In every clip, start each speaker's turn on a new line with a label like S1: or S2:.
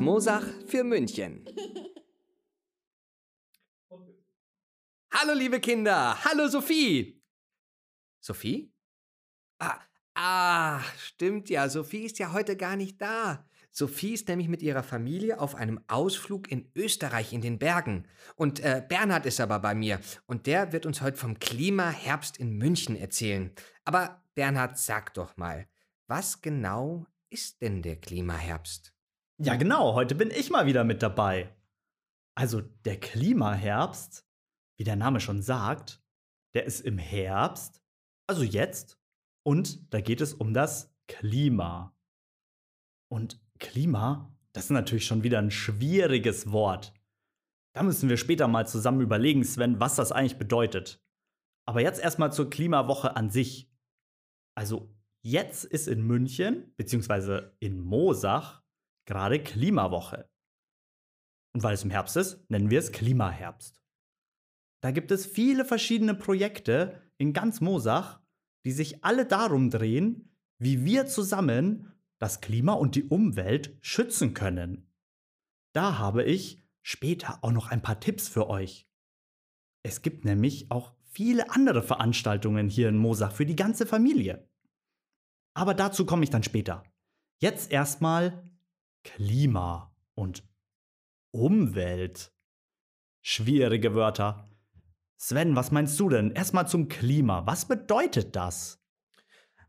S1: Mosach für München. Hallo liebe Kinder, hallo Sophie. Sophie? Ah, ah, stimmt ja, Sophie ist ja heute gar nicht da. Sophie ist nämlich mit ihrer Familie auf einem Ausflug in Österreich in den Bergen. Und äh, Bernhard ist aber bei mir. Und der wird uns heute vom Klimaherbst in München erzählen. Aber Bernhard, sag doch mal, was genau ist denn der Klimaherbst?
S2: Ja, genau, heute bin ich mal wieder mit dabei. Also der Klimaherbst, wie der Name schon sagt, der ist im Herbst, also jetzt, und da geht es um das Klima. Und Klima, das ist natürlich schon wieder ein schwieriges Wort. Da müssen wir später mal zusammen überlegen, Sven, was das eigentlich bedeutet. Aber jetzt erstmal zur Klimawoche an sich. Also jetzt ist in München, beziehungsweise in Moosach, gerade Klimawoche. Und weil es im Herbst ist, nennen wir es Klimaherbst. Da gibt es viele verschiedene Projekte in ganz Moosach, die sich alle darum drehen, wie wir zusammen das Klima und die Umwelt schützen können. Da habe ich später auch noch ein paar Tipps für euch. Es gibt nämlich auch viele andere Veranstaltungen hier in Moosach für die ganze Familie. Aber dazu komme ich dann später. Jetzt erstmal Klima und Umwelt. Schwierige Wörter. Sven, was meinst du denn? Erstmal zum Klima. Was bedeutet das?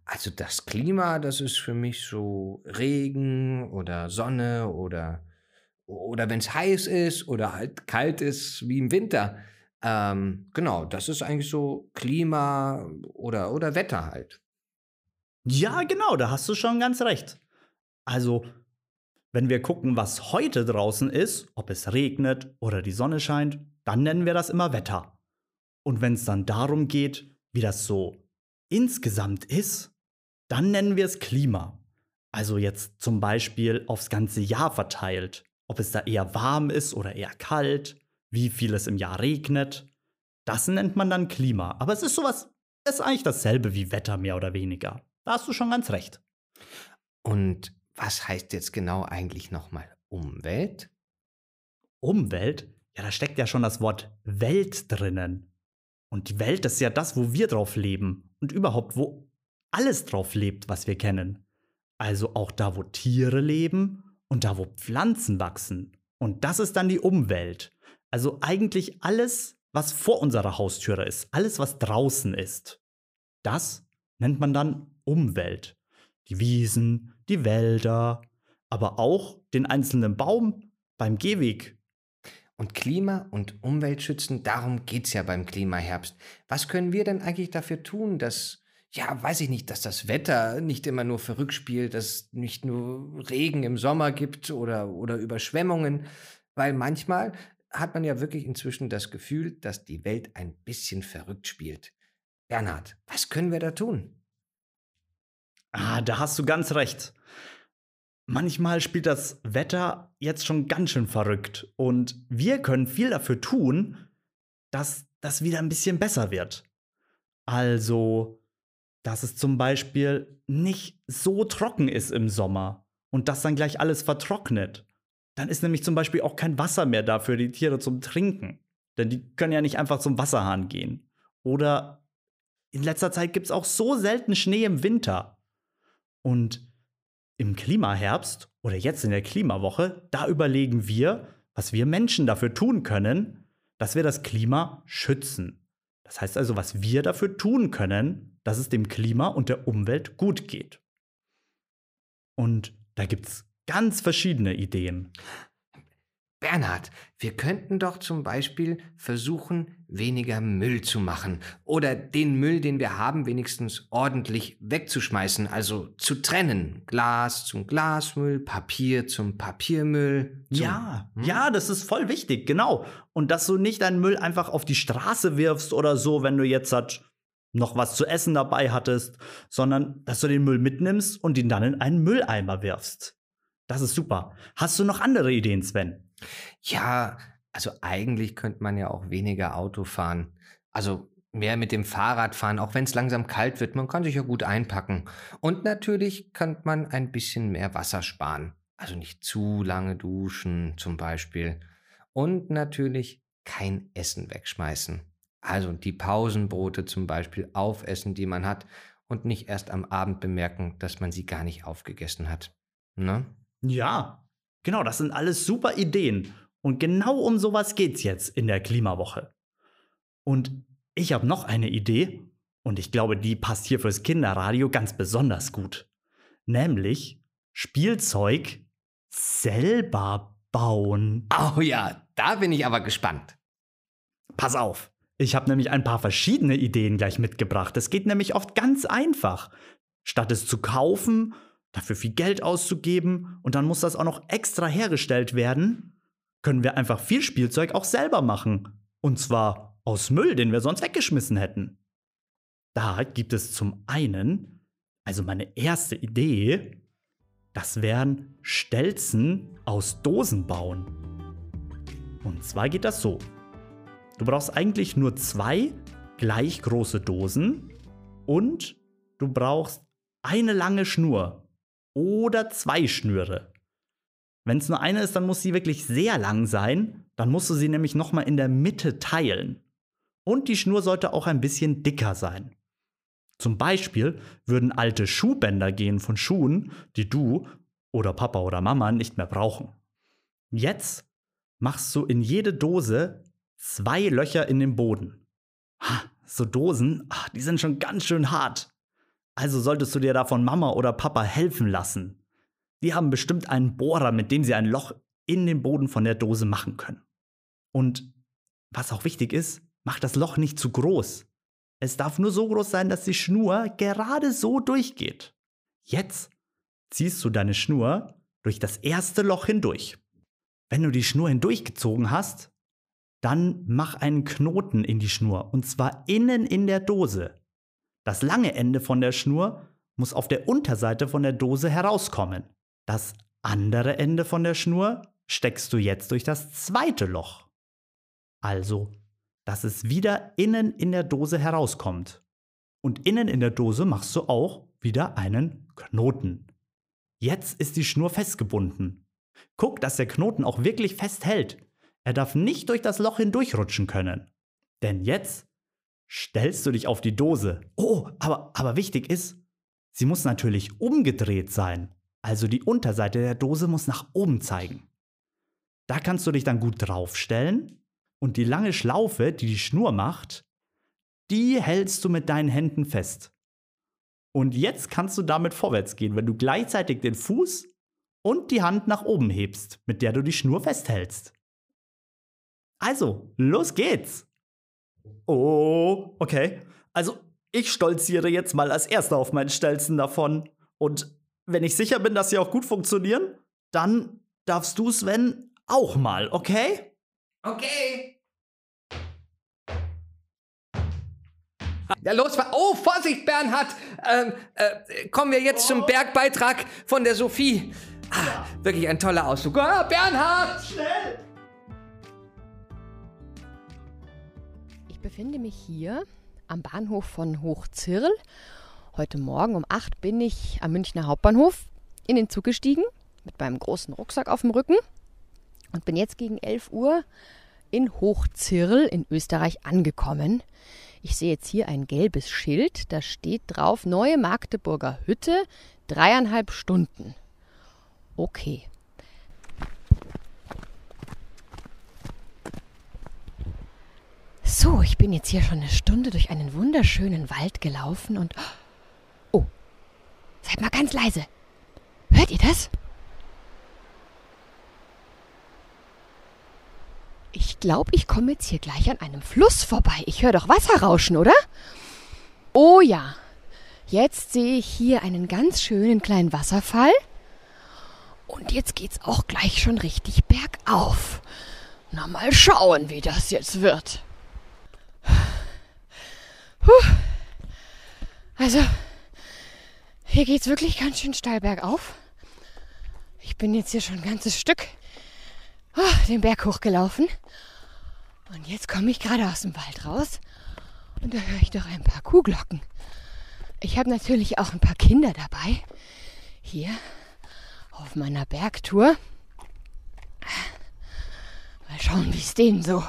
S1: Also das Klima, das ist für mich so Regen oder Sonne oder, oder wenn es heiß ist oder halt kalt ist wie im Winter. Ähm, genau, das ist eigentlich so Klima oder, oder Wetter halt.
S2: Ja, genau, da hast du schon ganz recht. Also, wenn wir gucken, was heute draußen ist, ob es regnet oder die Sonne scheint, dann nennen wir das immer Wetter. Und wenn es dann darum geht, wie das so insgesamt ist, dann nennen wir es Klima. Also jetzt zum Beispiel aufs ganze Jahr verteilt. Ob es da eher warm ist oder eher kalt, wie viel es im Jahr regnet. Das nennt man dann Klima. Aber es ist sowas, es ist eigentlich dasselbe wie Wetter mehr oder weniger. Da hast du schon ganz recht.
S1: Und was heißt jetzt genau eigentlich nochmal Umwelt?
S2: Umwelt? Ja, da steckt ja schon das Wort Welt drinnen. Und die Welt ist ja das, wo wir drauf leben. Und überhaupt, wo alles drauf lebt, was wir kennen. Also auch da, wo Tiere leben und da, wo Pflanzen wachsen. Und das ist dann die Umwelt. Also eigentlich alles, was vor unserer Haustüre ist, alles, was draußen ist. Das nennt man dann Umwelt. Die Wiesen, die Wälder, aber auch den einzelnen Baum beim Gehweg.
S1: Und Klima und Umwelt schützen, darum geht's ja beim Klimaherbst. Was können wir denn eigentlich dafür tun, dass ja, weiß ich nicht, dass das Wetter nicht immer nur verrückt spielt, dass es nicht nur Regen im Sommer gibt oder, oder Überschwemmungen, weil manchmal hat man ja wirklich inzwischen das Gefühl, dass die Welt ein bisschen verrückt spielt. Bernhard, was können wir da tun?
S2: Ah, da hast du ganz recht. Manchmal spielt das Wetter jetzt schon ganz schön verrückt und wir können viel dafür tun, dass das wieder ein bisschen besser wird. Also, dass es zum Beispiel nicht so trocken ist im Sommer und das dann gleich alles vertrocknet. Dann ist nämlich zum Beispiel auch kein Wasser mehr da für die Tiere zum Trinken. Denn die können ja nicht einfach zum Wasserhahn gehen. Oder in letzter Zeit gibt es auch so selten Schnee im Winter. Und im Klimaherbst oder jetzt in der Klimawoche, da überlegen wir, was wir Menschen dafür tun können, dass wir das Klima schützen. Das heißt also, was wir dafür tun können, dass es dem Klima und der Umwelt gut geht. Und da gibt es ganz verschiedene Ideen.
S1: Bernhard, wir könnten doch zum Beispiel versuchen, weniger Müll zu machen oder den Müll, den wir haben, wenigstens ordentlich wegzuschmeißen, also zu trennen. Glas zum Glasmüll, Papier zum Papiermüll. Zum
S2: Ja,
S1: Hm?
S2: ja, das ist voll wichtig, genau. Und dass du nicht deinen Müll einfach auf die Straße wirfst oder so, wenn du jetzt halt noch was zu essen dabei hattest, sondern dass du den Müll mitnimmst und ihn dann in einen Mülleimer wirfst. Das ist super. Hast du noch andere Ideen, Sven?
S1: Ja, also eigentlich könnte man ja auch weniger Auto fahren. Also mehr mit dem Fahrrad fahren, auch wenn es langsam kalt wird. Man kann sich ja gut einpacken. Und natürlich könnte man ein bisschen mehr Wasser sparen. Also nicht zu lange duschen zum Beispiel. Und natürlich kein Essen wegschmeißen. Also die Pausenbrote zum Beispiel aufessen, die man hat. Und nicht erst am Abend bemerken, dass man sie gar nicht aufgegessen hat. Ne?
S2: Ja, genau, das sind alles super Ideen. Und genau um sowas geht's jetzt in der Klimawoche. Und ich habe noch eine Idee, und ich glaube, die passt hier fürs Kinderradio ganz besonders gut. Nämlich Spielzeug selber bauen.
S1: Oh ja, da bin ich aber gespannt.
S2: Pass auf, ich habe nämlich ein paar verschiedene Ideen gleich mitgebracht. Es geht nämlich oft ganz einfach. Statt es zu kaufen, dafür viel Geld auszugeben und dann muss das auch noch extra hergestellt werden, können wir einfach viel Spielzeug auch selber machen. Und zwar aus Müll, den wir sonst weggeschmissen hätten. Da gibt es zum einen, also meine erste Idee, das wären Stelzen aus Dosen bauen. Und zwar geht das so. Du brauchst eigentlich nur zwei gleich große Dosen und du brauchst eine lange Schnur oder zwei Schnüre. Wenn es nur eine ist, dann muss sie wirklich sehr lang sein. Dann musst du sie nämlich nochmal in der Mitte teilen. Und die Schnur sollte auch ein bisschen dicker sein. Zum Beispiel würden alte Schuhbänder gehen von Schuhen, die du oder Papa oder Mama nicht mehr brauchen. Jetzt machst du in jede Dose zwei Löcher in den Boden. Ha, so Dosen, ach, die sind schon ganz schön hart. Also solltest du dir da von Mama oder Papa helfen lassen. Die haben bestimmt einen Bohrer, mit dem sie ein Loch in den Boden von der Dose machen können. Und was auch wichtig ist, mach das Loch nicht zu groß. Es darf nur so groß sein, dass die Schnur gerade so durchgeht. Jetzt ziehst du deine Schnur durch das erste Loch hindurch. Wenn du die Schnur hindurchgezogen hast, dann mach einen Knoten in die Schnur und zwar innen in der Dose. Das lange Ende von der Schnur muss auf der Unterseite von der Dose herauskommen. Das andere Ende von der Schnur steckst du jetzt durch das zweite Loch. Also, dass es wieder innen in der Dose herauskommt. Und innen in der Dose machst du auch wieder einen Knoten. Jetzt ist die Schnur festgebunden. Guck, dass der Knoten auch wirklich fest hält. Er darf nicht durch das Loch hindurchrutschen können. Denn jetzt stellst du dich auf die Dose. Oh, aber, aber wichtig ist, sie muss natürlich umgedreht sein. Also die Unterseite der Dose muss nach oben zeigen. Da kannst du dich dann gut draufstellen und die lange Schlaufe, die die Schnur macht, die hältst du mit deinen Händen fest. Und jetzt kannst du damit vorwärts gehen, wenn du gleichzeitig den Fuß und die Hand nach oben hebst, mit der du die Schnur festhältst. Also, los geht's! Oh, okay. Also, ich stolziere jetzt mal als Erster auf meinen Stelzen davon. Und wenn ich sicher bin, dass sie auch gut funktionieren, dann darfst du, Sven, auch mal, okay?
S1: Okay. Ja, los, oh, Vorsicht, Bernhard! Ähm, äh, kommen wir jetzt zum Bergbeitrag von der Sophie. Ah, wirklich ein toller Ausflug. Ah, Bernhard!
S2: Schnell!
S3: Ich befinde mich hier am Bahnhof von Hochzirl. Heute Morgen um 8 bin ich am Münchner Hauptbahnhof in den Zug gestiegen mit meinem großen Rucksack auf dem Rücken und bin jetzt gegen 11 Uhr in Hochzirl in Österreich angekommen. Ich sehe jetzt hier ein gelbes Schild, da steht drauf Neue Magdeburger Hütte, dreieinhalb Stunden. Okay. So, ich bin jetzt hier schon eine Stunde durch einen wunderschönen Wald gelaufen und. Oh, seid mal ganz leise. Hört ihr das? Ich glaube, ich komme jetzt hier gleich an einem Fluss vorbei. Ich höre doch Wasser rauschen, oder? Oh ja. Jetzt sehe ich hier einen ganz schönen kleinen Wasserfall. Und jetzt geht's auch gleich schon richtig bergauf. Na mal schauen, wie das jetzt wird. Also, hier geht's wirklich ganz schön steil bergauf. Ich bin jetzt hier schon ein ganzes Stück oh, den Berg hochgelaufen. Und jetzt komme ich gerade aus dem Wald raus und da höre ich doch ein paar Kuhglocken. Ich habe natürlich auch ein paar Kinder dabei. Hier auf meiner Bergtour. Mal schauen, wie es denen so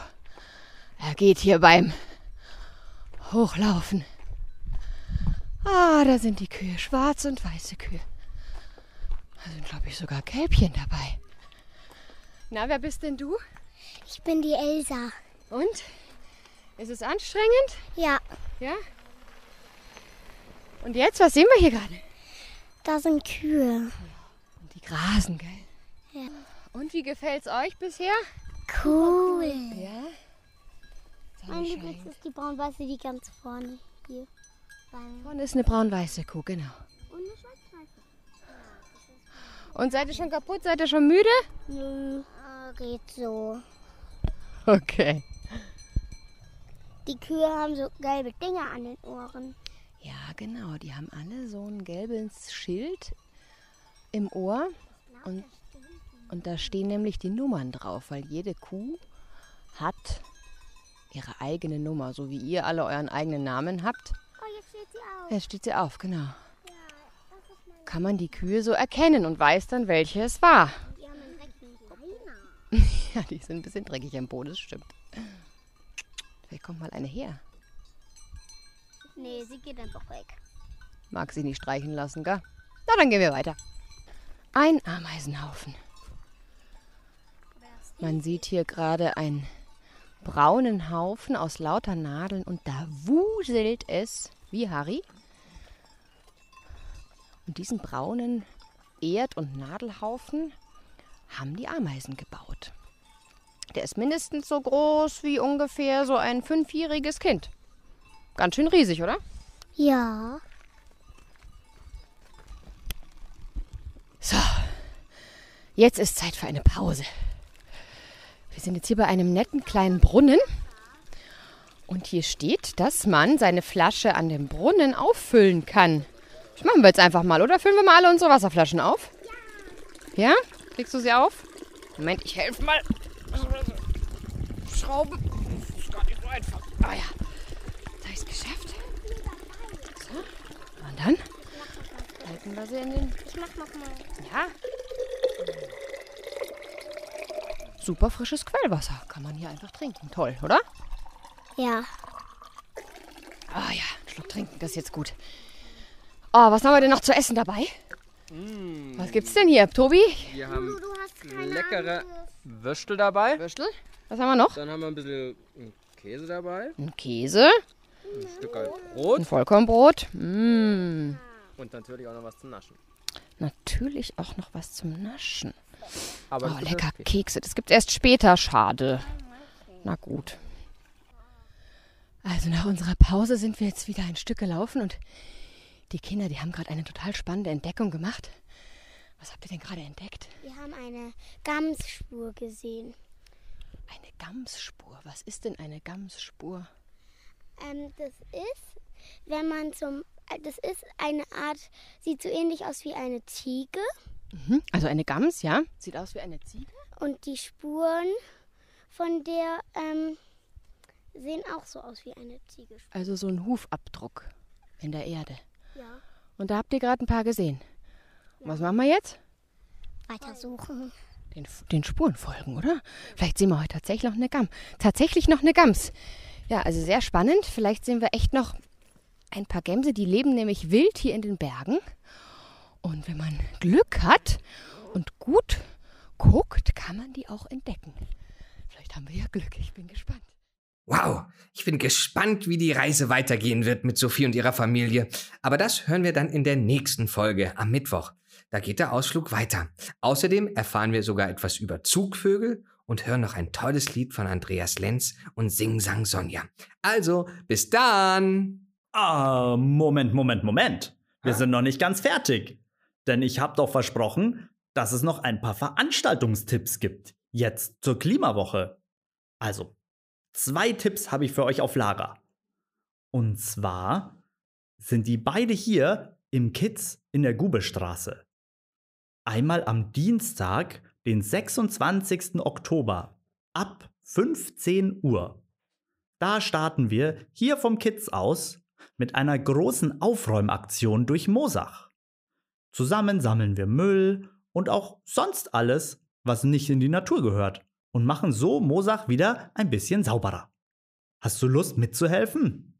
S3: ergeht hier beim Hochlaufen. Ah, da sind die Kühe, schwarz und weiße Kühe. Da sind, glaube ich, sogar Kälbchen dabei. Na, wer bist denn du?
S4: Ich bin die Elsa.
S3: Und? Ist es anstrengend?
S4: Ja,
S3: Ja? Und jetzt, was sehen wir hier gerade?
S4: da sind Kühe.
S3: Und die grasen, gell?
S4: Ja.
S3: Und wie gefällt's euch bisher?
S4: Cool.
S3: Ja.
S4: Mein Lieblings ist die braun-weiße, die ganz vorne hier.
S3: Vorne ist eine braun-weiße Kuh, genau.
S4: Und eine schwarz-weiße.
S3: Und seid ihr schon kaputt? Seid ihr schon müde?
S4: Nö. Ah, geht so.
S3: Okay.
S4: Die Kühe haben so gelbe Dinge an den Ohren.
S3: Ja, genau. Die haben alle so ein gelbes Schild im Ohr. Und, und da stehen nämlich die Nummern drauf, weil jede Kuh hat ihre eigene Nummer, so wie ihr alle euren eigenen Namen habt.
S4: Steht sie auf.
S3: Jetzt steht sie auf, genau. Kann man die Kühe so erkennen und weiß dann, welche es war.
S4: Die haben einen rechten Leiner.
S3: Ja, die sind ein bisschen dreckig am Boden, das stimmt. Vielleicht kommt mal eine her.
S4: Nee, sie geht einfach weg.
S3: Mag sie nicht streichen lassen, gell? Na, dann gehen wir weiter. Ein Ameisenhaufen. Man sieht hier gerade einen braunen Haufen aus lauter Nadeln und da wuselt es wie Harry. Und diesen braunen Erd- und Nadelhaufen haben die Ameisen gebaut. Der ist mindestens so groß wie ungefähr so ein fünfjähriges Kind. Ganz schön riesig, oder?
S4: Ja.
S3: So, jetzt ist Zeit für eine Pause. Wir sind jetzt hier bei einem netten kleinen Brunnen. Und hier steht, dass man seine Flasche an dem Brunnen auffüllen kann. Das machen wir jetzt einfach mal, oder? Füllen wir mal alle unsere Wasserflaschen auf? Ja? Kriegst du sie auf? Moment, ich helfe mal. Schrauben. Das ist gar nicht so einfach. Ah ja. Jetzt habe ich es geschafft. So. Und dann halten wir sie in den
S4: Ich mach noch mal.
S3: ja. Super frisches Quellwasser. Kann man hier einfach trinken. Toll, oder?
S4: Ja.
S3: Ah ja, einen Schluck trinken, das ist jetzt gut. Oh, was haben wir denn noch zu essen dabei? Was gibt's denn hier, Tobi?
S5: Wir haben
S4: Du hast keine
S5: leckere. Würstel dabei.
S3: Würstel. Was haben wir noch?
S5: Dann haben wir ein bisschen Käse dabei.
S3: Ein Käse,
S5: Ein Stück halt
S3: ein
S5: Brot.
S3: Vollkornbrot. Mm.
S5: Und natürlich auch noch was zum Naschen.
S3: Natürlich auch noch was zum Naschen.
S5: Aber
S3: Oh, lecker. Kekse. Das gibt's erst später. Schade. Na gut. Also nach unserer Pause sind wir jetzt wieder ein Stück gelaufen und die Kinder, die haben gerade eine total spannende Entdeckung gemacht. Was habt ihr denn gerade entdeckt?
S4: Wir haben eine Gamsspur gesehen.
S3: Eine Gamsspur. Was ist denn eine Gamsspur?
S4: Ähm, das ist, wenn man zum, äh, das ist eine Art, sieht so ähnlich aus wie eine Ziege
S3: Mhm. Also eine Gams, ja? Sieht aus wie eine Ziege.
S4: und die Spuren von der ähm, sehen auch so aus wie eine Ziege.
S3: Also so ein Hufabdruck in der Erde.
S4: Ja.
S3: Und da habt ihr gerade ein paar gesehen. Was machen wir jetzt?
S4: Weiter suchen.
S3: Den, den Spuren folgen, oder? Vielleicht sehen wir heute tatsächlich noch eine Gams. Tatsächlich noch eine Gams. Ja, also sehr spannend. Vielleicht sehen wir echt noch ein paar Gämse, die leben nämlich wild hier in den Bergen. Und wenn man Glück hat und gut guckt, kann man die auch entdecken. Vielleicht haben wir ja Glück. Ich bin gespannt.
S1: Wow, ich bin gespannt, wie die Reise weitergehen wird mit Sophie und ihrer Familie. Aber das hören wir dann in der nächsten Folge am Mittwoch. Da geht der Ausflug weiter. Außerdem erfahren wir sogar etwas über Zugvögel und hören noch ein tolles Lied von Andreas Lenz und Sing Sang Sonja. Also, bis dann!
S2: Ah, Moment, Moment, Moment. Wir
S1: Hä?
S2: sind noch nicht ganz fertig. Denn ich habe doch versprochen, dass es noch ein paar Veranstaltungstipps gibt. Jetzt zur Klimawoche. Also, zwei Tipps habe ich für euch auf Lager. Und zwar sind die beide hier im Kids in der Gubestraße. Einmal am Dienstag, den 26. Oktober, ab 15 Uhr. Da starten wir hier vom Kids aus mit einer großen Aufräumaktion durch Mosach. Zusammen sammeln wir Müll und auch sonst alles, was nicht in die Natur gehört und machen so Mosach wieder ein bisschen sauberer. Hast du Lust mitzuhelfen?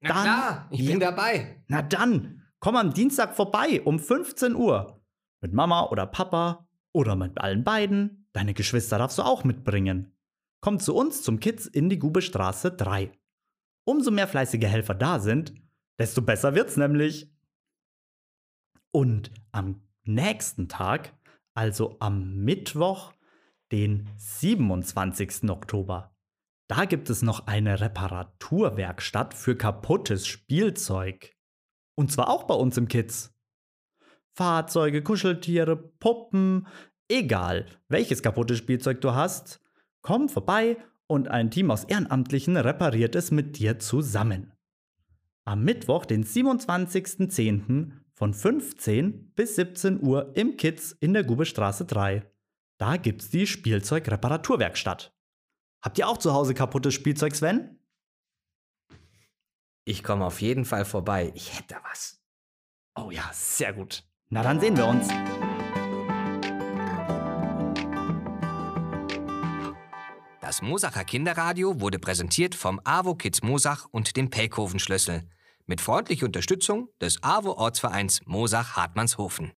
S1: Na
S2: Dann-
S1: klar, ich
S2: Ja.
S1: bin dabei.
S2: Na dann, komm am Dienstag vorbei um 15 Uhr. Mit Mama oder Papa oder mit allen beiden. Deine Geschwister darfst du auch mitbringen. Komm zu uns zum Kids in die Gubestraße 3. Umso mehr fleißige Helfer da sind, desto besser wird's nämlich. Und am nächsten Tag, also am Mittwoch, den 27. Oktober, da gibt es noch eine Reparaturwerkstatt für kaputtes Spielzeug. Und zwar auch bei uns im Kids. Fahrzeuge, Kuscheltiere, Puppen, egal welches kaputtes Spielzeug du hast, komm vorbei und ein Team aus Ehrenamtlichen repariert es mit dir zusammen. Am Mittwoch, den 27.10. von 15 bis 17 Uhr im Kids in der Gubestraße 3. Da gibt's die Spielzeugreparaturwerkstatt. Habt ihr auch zu Hause kaputtes Spielzeug, Sven?
S1: Ich komme auf jeden Fall vorbei. Ich hätte was.
S2: Oh ja, sehr gut. Na dann sehen wir uns.
S1: Das Mosacher Kinderradio wurde präsentiert vom AWO Kids Mosach und dem Pelkhofen Schlüssel. Mit freundlicher Unterstützung des AWO Ortsvereins Mosach-Hartmannshofen.